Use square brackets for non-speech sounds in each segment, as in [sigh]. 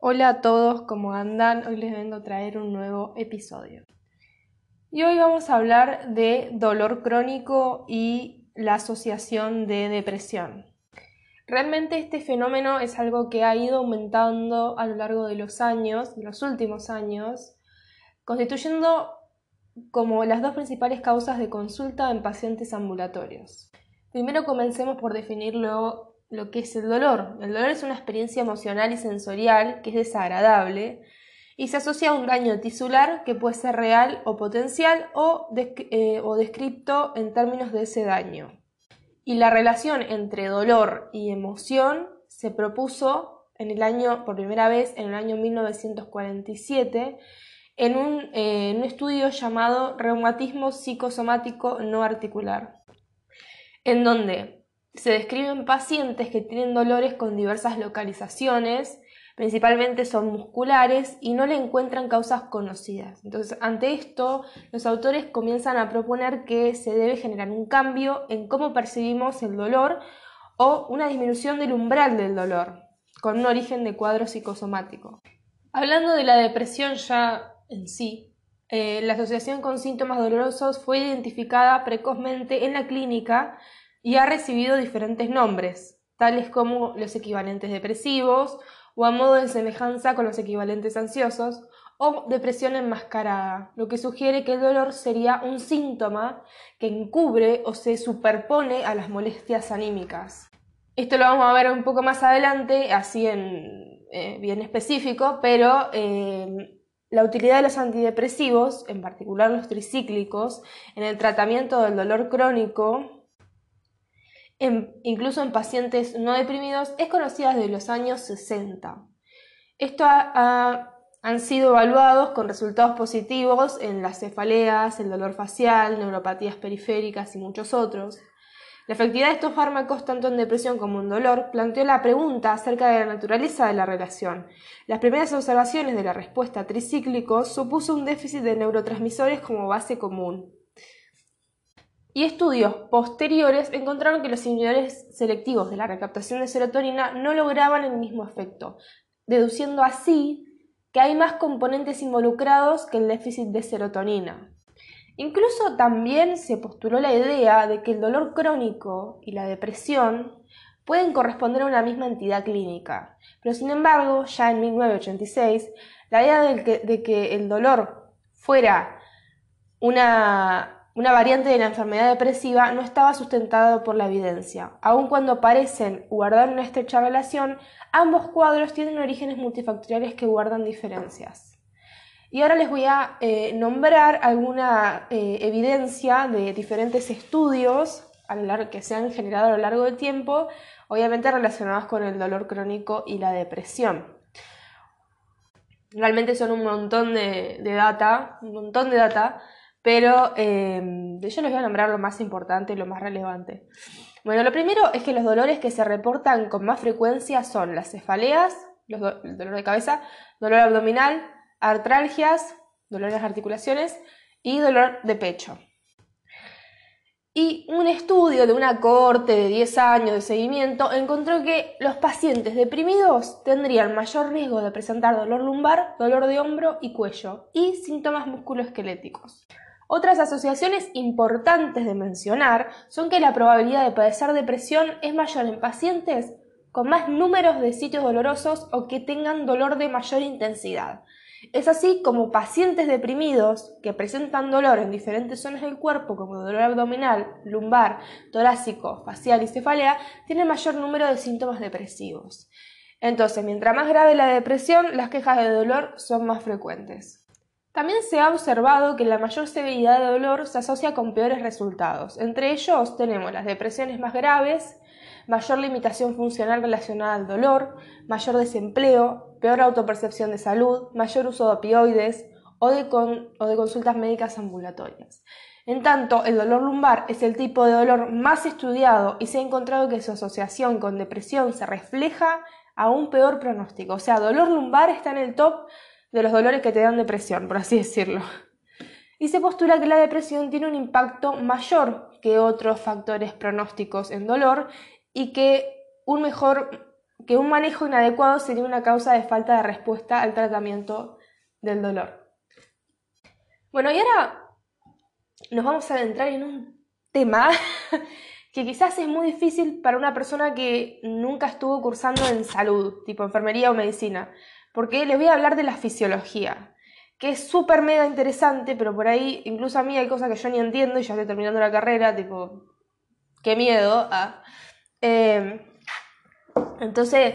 Hola a todos, ¿cómo andan? Hoy les vengo a traer un nuevo episodio. Y hoy vamos a hablar de dolor crónico y la asociación de depresión. Realmente este fenómeno es algo que ha ido aumentando a lo largo de los años, de los últimos años, constituyendo como las dos principales causas de consulta en pacientes ambulatorios. Primero comencemos por definirlo lo que es el dolor. El dolor es una experiencia emocional y sensorial que es desagradable y se asocia a un daño tisular que puede ser real o potencial o, eh, o descripto en términos de ese daño. Y la relación entre dolor y emoción se propuso en el año, por primera vez en el año 1947 en un, eh, en un estudio llamado reumatismo psicosomático no articular, en donde se describen pacientes que tienen dolores con diversas localizaciones, principalmente son musculares y no le encuentran causas conocidas. Entonces, ante esto, los autores comienzan a proponer que se debe generar un cambio en cómo percibimos el dolor o una disminución del umbral del dolor, con un origen de cuadro psicosomático. Hablando de la depresión ya en sí, eh, la asociación con síntomas dolorosos fue identificada precozmente en la clínica y ha recibido diferentes nombres, tales como los equivalentes depresivos o a modo de semejanza con los equivalentes ansiosos o depresión enmascarada, lo que sugiere que el dolor sería un síntoma que encubre o se superpone a las molestias anímicas. Esto lo vamos a ver un poco más adelante, así en eh, bien específico, pero eh, la utilidad de los antidepresivos, en particular los tricíclicos, en el tratamiento del dolor crónico incluso en pacientes no deprimidos, es conocida desde los años 60. Esto han sido evaluados con resultados positivos en las cefaleas, el dolor facial, neuropatías periféricas y muchos otros. La efectividad de estos fármacos, tanto en depresión como en dolor, planteó la pregunta acerca de la naturaleza de la relación. Las primeras observaciones de la respuesta tricíclico supuso un déficit de neurotransmisores como base común y estudios posteriores encontraron que los inhibidores selectivos de la recaptación de serotonina no lograban el mismo efecto, deduciendo así que hay más componentes involucrados que el déficit de serotonina. Incluso también se postuló la idea de que el dolor crónico y la depresión pueden corresponder a una misma entidad clínica, pero sin embargo, ya en 1986, la idea de que, de que el dolor fuera una una variante de la enfermedad depresiva no estaba sustentada por la evidencia. Aun cuando parecen guardar una estrecha relación, ambos cuadros tienen orígenes multifactoriales que guardan diferencias. Y ahora les voy a eh, nombrar alguna eh, evidencia de diferentes estudios que se han generado a lo largo del tiempo, obviamente relacionados con el dolor crónico y la depresión. Realmente son un montón de, de data, un montón de data pero eh, yo les voy a nombrar lo más importante y lo más relevante. Bueno, lo primero es que los dolores que se reportan con más frecuencia son las cefaleas, el dolor de cabeza, dolor abdominal, artralgias, dolor de las articulaciones y dolor de pecho. Y un estudio de una corte de 10 años de seguimiento encontró que los pacientes deprimidos tendrían mayor riesgo de presentar dolor lumbar, dolor de hombro y cuello y síntomas musculoesqueléticos. Otras asociaciones importantes de mencionar son que la probabilidad de padecer depresión es mayor en pacientes con más números de sitios dolorosos o que tengan dolor de mayor intensidad. Es así como pacientes deprimidos que presentan dolor en diferentes zonas del cuerpo, como dolor abdominal, lumbar, torácico, facial y cefalea, tienen mayor número de síntomas depresivos. Entonces, mientras más grave la depresión, las quejas de dolor son más frecuentes. También se ha observado que la mayor severidad de dolor se asocia con peores resultados. Entre ellos tenemos las depresiones más graves, mayor limitación funcional relacionada al dolor, mayor desempleo, peor autopercepción de salud, mayor uso de opioides o de, consultas médicas ambulatorias. En tanto, el dolor lumbar es el tipo de dolor más estudiado y se ha encontrado que su asociación con depresión se refleja a un peor pronóstico. O sea, dolor lumbar está en el top de los dolores que te dan depresión, por así decirlo. Y se postula que la depresión tiene un impacto mayor que otros factores pronósticos en dolor y que un mejor que un manejo inadecuado sería una causa de falta de respuesta al tratamiento del dolor. Bueno, y ahora nos vamos a adentrar en un tema [laughs] que quizás es muy difícil para una persona que nunca estuvo cursando en salud, tipo enfermería o medicina, porque les voy a hablar de la fisiología, que es súper mega interesante, pero por ahí incluso a mí hay cosas que yo ni entiendo y ya estoy terminando la carrera, tipo, qué miedo. Ah. Em, entonces,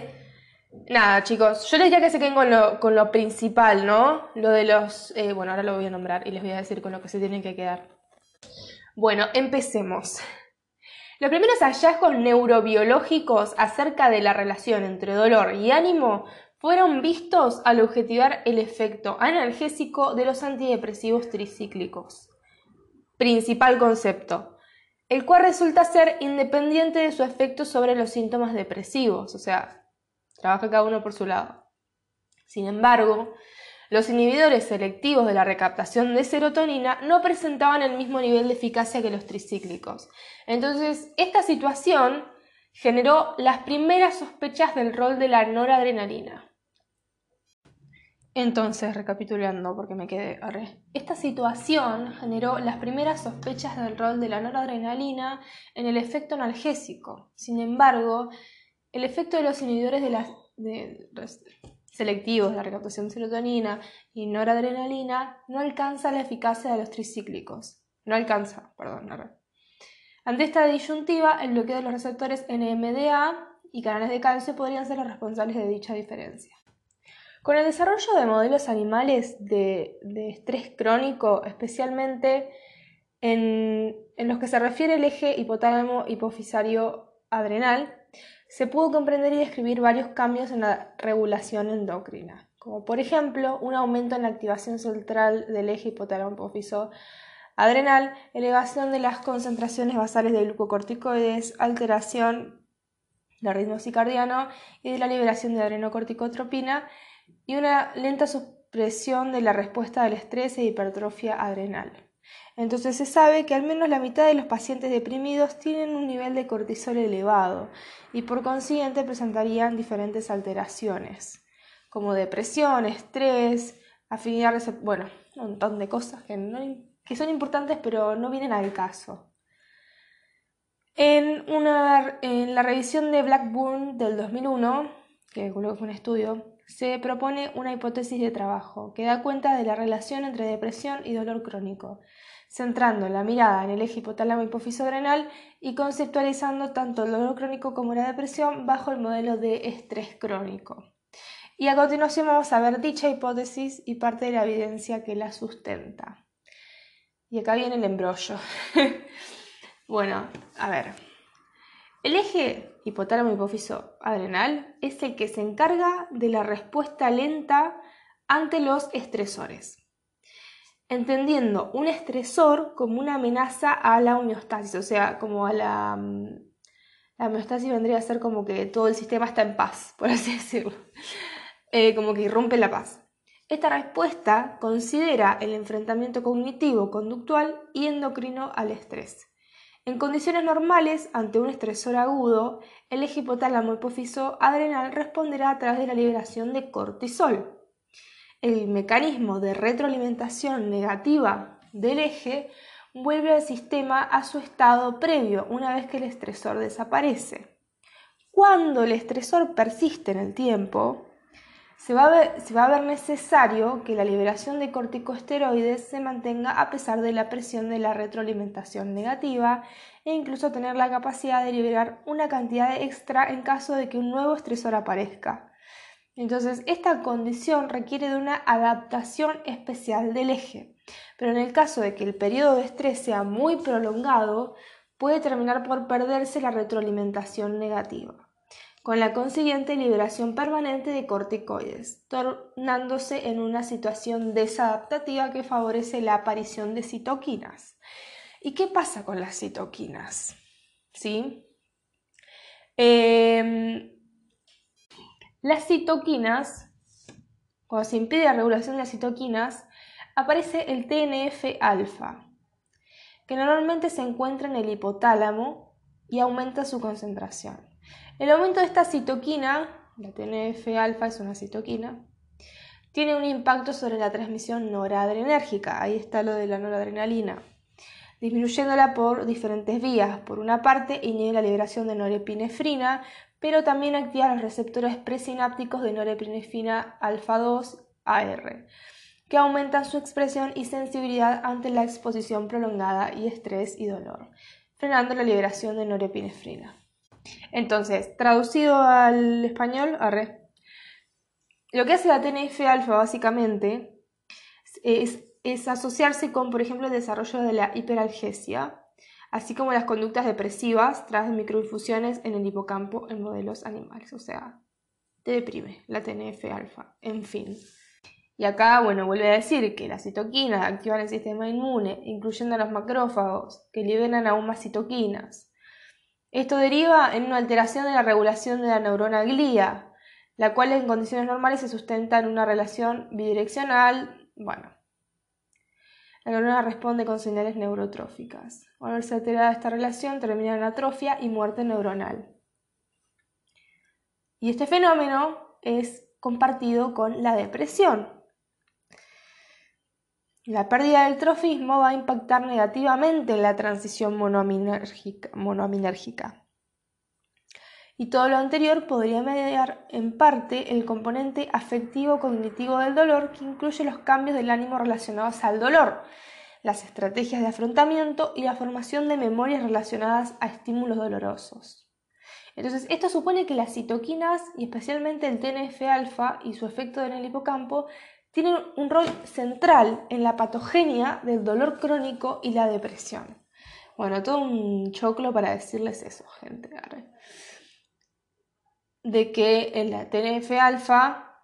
nada, chicos, yo les diría que se queden con lo, con lo principal, ¿no? Lo de los... Eh, bueno, ahora lo voy a nombrar y les voy a decir con lo que se tienen que quedar. Bueno, empecemos. Los primeros hallazgos neurobiológicos acerca de la relación entre dolor y ánimo fueron vistos al objetivar el efecto analgésico de los antidepresivos tricíclicos. Principal concepto, el cual resulta ser independiente de su efecto sobre los síntomas depresivos, o sea, trabaja cada uno por su lado. Sin embargo, los inhibidores selectivos de la recaptación de serotonina no presentaban el mismo nivel de eficacia que los tricíclicos. Entonces, esta situación generó las primeras sospechas del rol de la noradrenalina. Entonces, recapitulando, porque me quedé Esta situación generó las primeras sospechas del rol de la noradrenalina en el efecto analgésico. Sin embargo, el efecto de los inhibidores de selectivos de recaptación de serotonina y noradrenalina no alcanza la eficacia de los tricíclicos. No alcanza, perdón. Ante esta disyuntiva, el bloqueo de los receptores NMDA y canales de calcio podrían ser los responsables de dicha diferencia. Con el desarrollo de modelos animales de, estrés crónico, especialmente en, los que se refiere el eje hipotálamo hipofisario adrenal, se pudo comprender y describir varios cambios en la regulación endocrina, como por ejemplo un aumento en la activación central del eje hipotálamo adrenal, elevación de las concentraciones basales de glucocorticoides, alteración del ritmo circadiano y de la liberación de adrenocorticotropina y una lenta supresión de la respuesta del estrés e hipertrofia adrenal. Entonces se sabe que al menos la mitad de los pacientes deprimidos tienen un nivel de cortisol elevado y por consiguiente presentarían diferentes alteraciones, como depresión, estrés, afinidad, bueno, un montón de cosas que, que son importantes pero no vienen al caso. En, una, en la revisión de Blackburn del 2001, que fue un estudio, se propone una hipótesis de trabajo que da cuenta de la relación entre depresión y dolor crónico centrando la mirada en el eje hipotálamo adrenal y conceptualizando tanto el dolor crónico como la depresión bajo el modelo de estrés crónico. Y a continuación vamos a ver dicha hipótesis y parte de la evidencia que la sustenta. Y acá viene el embrollo. [laughs] bueno, a ver. El eje hipotálamo hipófiso adrenal es el que se encarga de la respuesta lenta ante los estresores entendiendo un estresor como una amenaza a la homeostasis, o sea, como a la... Mm, la homeostasis vendría a ser como que todo el sistema está en paz, [laughs] por así decirlo, eh, como que irrumpe la paz. Esta respuesta considera el enfrentamiento cognitivo, conductual y endocrino al estrés. En condiciones normales, ante un estresor agudo, el eje hipotálamo hipófiso adrenal responderá a través de la liberación de cortisol, el mecanismo de retroalimentación negativa del eje vuelve al sistema a su estado previo una vez que el estresor desaparece. Cuando el estresor persiste en el tiempo, se va, a ver, necesario que la liberación de corticosteroides se mantenga a pesar de la presión de la retroalimentación negativa e incluso tener la capacidad de liberar una cantidad extra en caso de que un nuevo estresor aparezca. Entonces, esta condición requiere de una adaptación especial del eje, pero en el caso de que el periodo de estrés sea muy prolongado, puede terminar por perderse la retroalimentación negativa, con la consiguiente liberación permanente de corticoides, tornándose en una situación desadaptativa que favorece la aparición de citoquinas. ¿Y qué pasa con las citoquinas? ¿Sí? Em, las citoquinas, cuando se impide la regulación de las citoquinas, aparece el TNF-alfa, que normalmente se encuentra en el hipotálamo y aumenta su concentración. El aumento de esta citoquina la TNF-alfa es una citoquina, tiene un impacto sobre la transmisión noradrenérgica, ahí está lo de la noradrenalina, disminuyéndola por diferentes vías. Por una parte, inhibe la liberación de norepinefrina, pero también activa los receptores presinápticos de norepinefrina alfa 2 AR, que aumentan su expresión y sensibilidad ante la exposición prolongada y estrés y dolor, frenando la liberación de norepinefrina. Entonces, traducido al español, arre, lo que hace la TNF-alfa básicamente es, es, asociarse con, por ejemplo, el desarrollo de la hiperalgesia, así como las conductas depresivas tras microinfusiones en el hipocampo en modelos animales. O sea, te deprime la TNF-alfa. En fin. Y acá, bueno, vuelve a decir que las citoquinas activan el sistema inmune, incluyendo los macrófagos, que liberan aún más citoquinas. Esto deriva en una alteración de la regulación de la neurona glía, la cual en condiciones normales se sustenta en una relación bidireccional. Bueno, la neurona responde con señales neurotróficas. Al verse alterada esta relación, termina en atrofia y muerte neuronal. Y este fenómeno es compartido con la depresión. La pérdida del trofismo va a impactar negativamente en la transición monoaminérgica y todo lo anterior podría mediar en parte el componente afectivo cognitivo del dolor que incluye los cambios del ánimo relacionados al dolor, las estrategias de afrontamiento y la formación de memorias relacionadas a estímulos dolorosos. Entonces, esto supone que las citoquinas y especialmente el TNF-alfa y su efecto en el hipocampo tienen un rol central en la patogenia del dolor crónico y la depresión. Bueno, todo un choclo para decirles eso, gente de que en la TNF-alfa,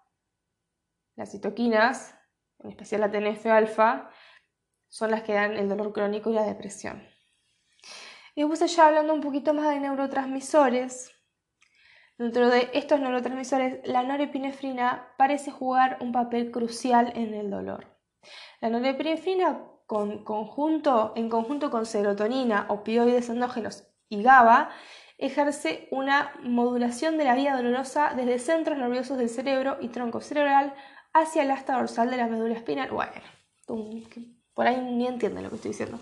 las citoquinas, en especial la TNF-alfa, son las que dan el dolor crónico y la depresión. Y después allá hablando un poquito más de neurotransmisores, dentro de estos neurotransmisores, la norepinefrina parece jugar un papel crucial en el dolor. La norepinefrina en conjunto con serotonina, opioides endógenos y GABA ejerce una modulación de la vía dolorosa desde centros nerviosos del cerebro y tronco cerebral hacia el asta dorsal de la médula espinal. Bueno, por ahí ni entienden lo que estoy diciendo.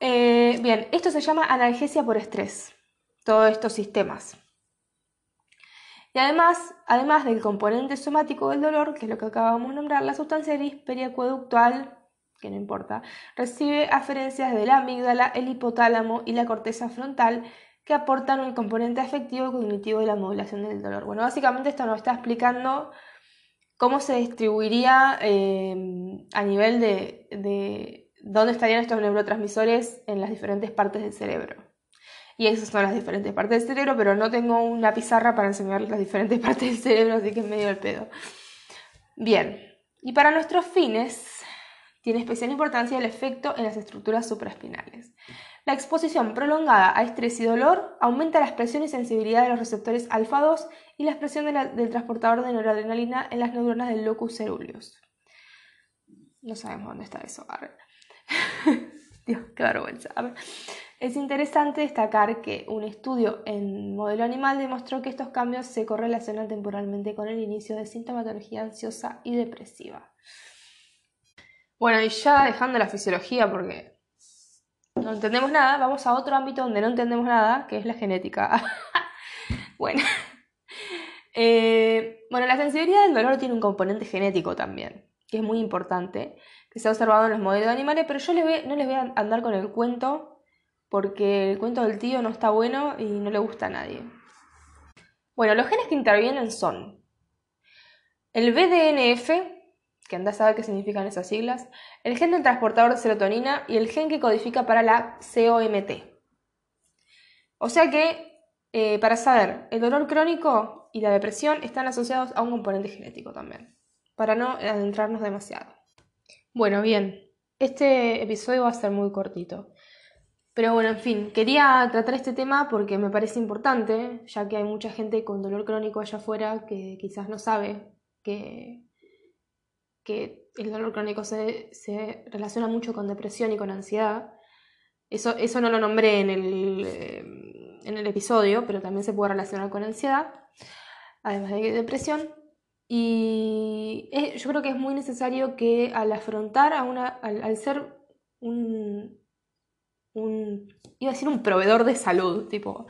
Eh, bien, esto se llama analgesia por estrés, todos estos sistemas. Y además, además del componente somático del dolor, que es lo que acabamos de nombrar, la sustancia gris periacueductual, que no importa, recibe aferencias de la amígdala, el hipotálamo y la corteza frontal que aportan el componente afectivo cognitivo de la modulación del dolor. Bueno, básicamente esto nos está explicando cómo se distribuiría eh, a nivel de, dónde estarían estos neurotransmisores en las diferentes partes del cerebro. Y esas son las diferentes partes del cerebro, pero no tengo una pizarra para enseñar las diferentes [laughs] partes del cerebro, así que es medio el pedo. Bien, y para nuestros fines, tiene especial importancia el efecto en las estructuras supraespinales. La exposición prolongada a estrés y dolor aumenta la expresión y sensibilidad de los receptores alfa-2 y la expresión del transportador de noradrenalina en las neuronas del locus ceruleus. No sabemos dónde está eso. [laughs] Dios, qué vergüenza. Es interesante destacar que un estudio en modelo animal demostró que estos cambios se correlacionan temporalmente con el inicio de sintomatología ansiosa y depresiva. Bueno, y ya dejando la fisiología porque no entendemos nada, vamos a otro ámbito donde no entendemos nada, que es la genética. [laughs] bueno. [laughs] Eh, bueno, la sensibilidad del dolor tiene un componente genético también, que es muy importante, se ha observado en los modelos animales, pero yo no les voy a andar con el cuento, porque el cuento del tío no está bueno y no le gusta a nadie. Bueno, los genes que intervienen son el BDNF, que anda a saber qué significan esas siglas, el gen del transportador de serotonina y el gen que codifica para la COMT. O sea que, eh, para saber, el dolor crónico y la depresión están asociados a un componente genético también, para no adentrarnos demasiado. Bueno, bien, este episodio va a ser muy cortito. Pero bueno, en fin, quería tratar este tema porque me parece importante, ya que hay mucha gente con dolor crónico allá afuera que quizás no sabe que que el dolor crónico se, relaciona mucho con depresión y con ansiedad. Eso, eso no lo nombré en el, eh, en el episodio, pero también se puede relacionar con ansiedad. además de depresión. Y yo creo que es muy necesario que al afrontar a una, al, ser un, iba a decir un proveedor de salud, tipo,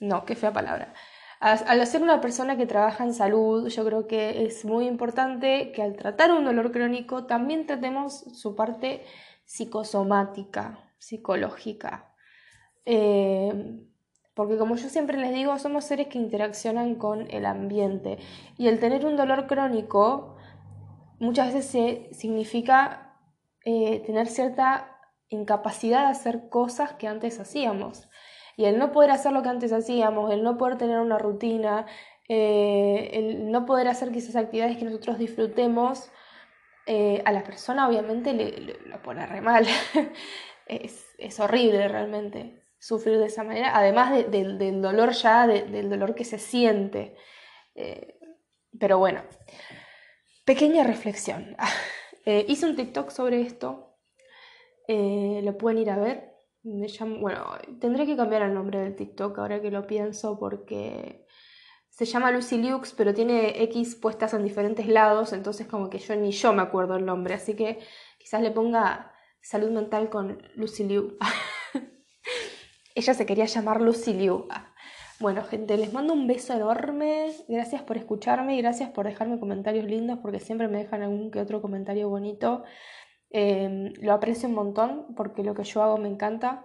no, qué fea palabra. Al ser una persona que trabaja en salud, yo creo que es muy importante que al tratar un dolor crónico también tratemos su parte psicosomática, psicológica. Eh, porque como yo siempre les digo, somos seres que interaccionan con el ambiente. Y el tener un dolor crónico muchas veces significa eh, tener cierta incapacidad de hacer cosas que antes hacíamos. Y el no poder hacer lo que antes hacíamos, el no poder tener una rutina, eh, el no poder hacer quizás actividades que nosotros disfrutemos, eh, a la persona obviamente le, lo pone re mal. [laughs] es, es horrible realmente sufrir de esa manera, además del dolor ya, del dolor que se siente. Eh, pero bueno, pequeña reflexión. [laughs] Eh, hice un TikTok sobre esto, eh, lo pueden ir a ver. bueno, tendré que cambiar el nombre del TikTok ahora que lo pienso porque se llama Lucy Lux, pero tiene X puestas en diferentes lados, entonces como que yo ni yo me acuerdo el nombre, así que quizás le ponga salud mental con Lucy Liu. [laughs] Ella se quería llamar Lucy Liu. Bueno, gente, les mando un beso enorme. Gracias por escucharme y gracias por dejarme comentarios lindos porque siempre me dejan algún que otro comentario bonito. Em, lo aprecio un montón porque lo que yo hago me encanta.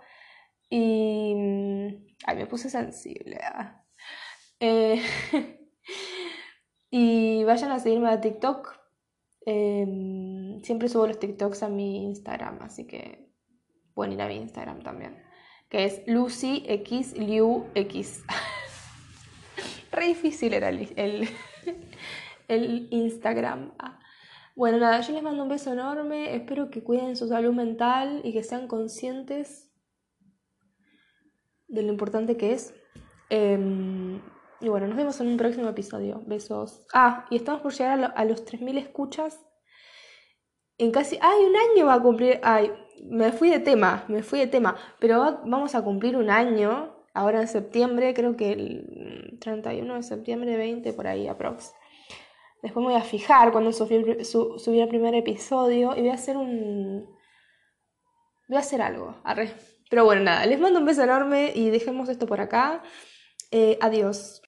Y. Mm, ay, me puse sensible. Ah. Eh, [laughs] y vayan a seguirme a TikTok. Em, siempre subo los TikToks a mi Instagram, así que pueden ir a mi Instagram también que es Lucy X Liu X. [laughs] Re difícil era el, [laughs] el, Instagram. Bueno, nada, yo les mando un beso enorme. Espero que cuiden su salud mental y que sean conscientes de lo importante que es. Em, y bueno, nos vemos en un próximo episodio. Besos. Ah, y estamos por llegar a, a los 3.000 escuchas. En casi... ¡Ay, un año va a cumplir! ¡Ay! me fui de tema, me fui de tema, pero vamos a cumplir un año, ahora en septiembre, creo que el 31 de septiembre 20, por ahí aprox. Después me voy a fijar cuando subí, el primer episodio y voy a hacer un... Voy a hacer algo, arre. Pero bueno, nada, les mando un beso enorme y dejemos esto por acá. Eh, adiós.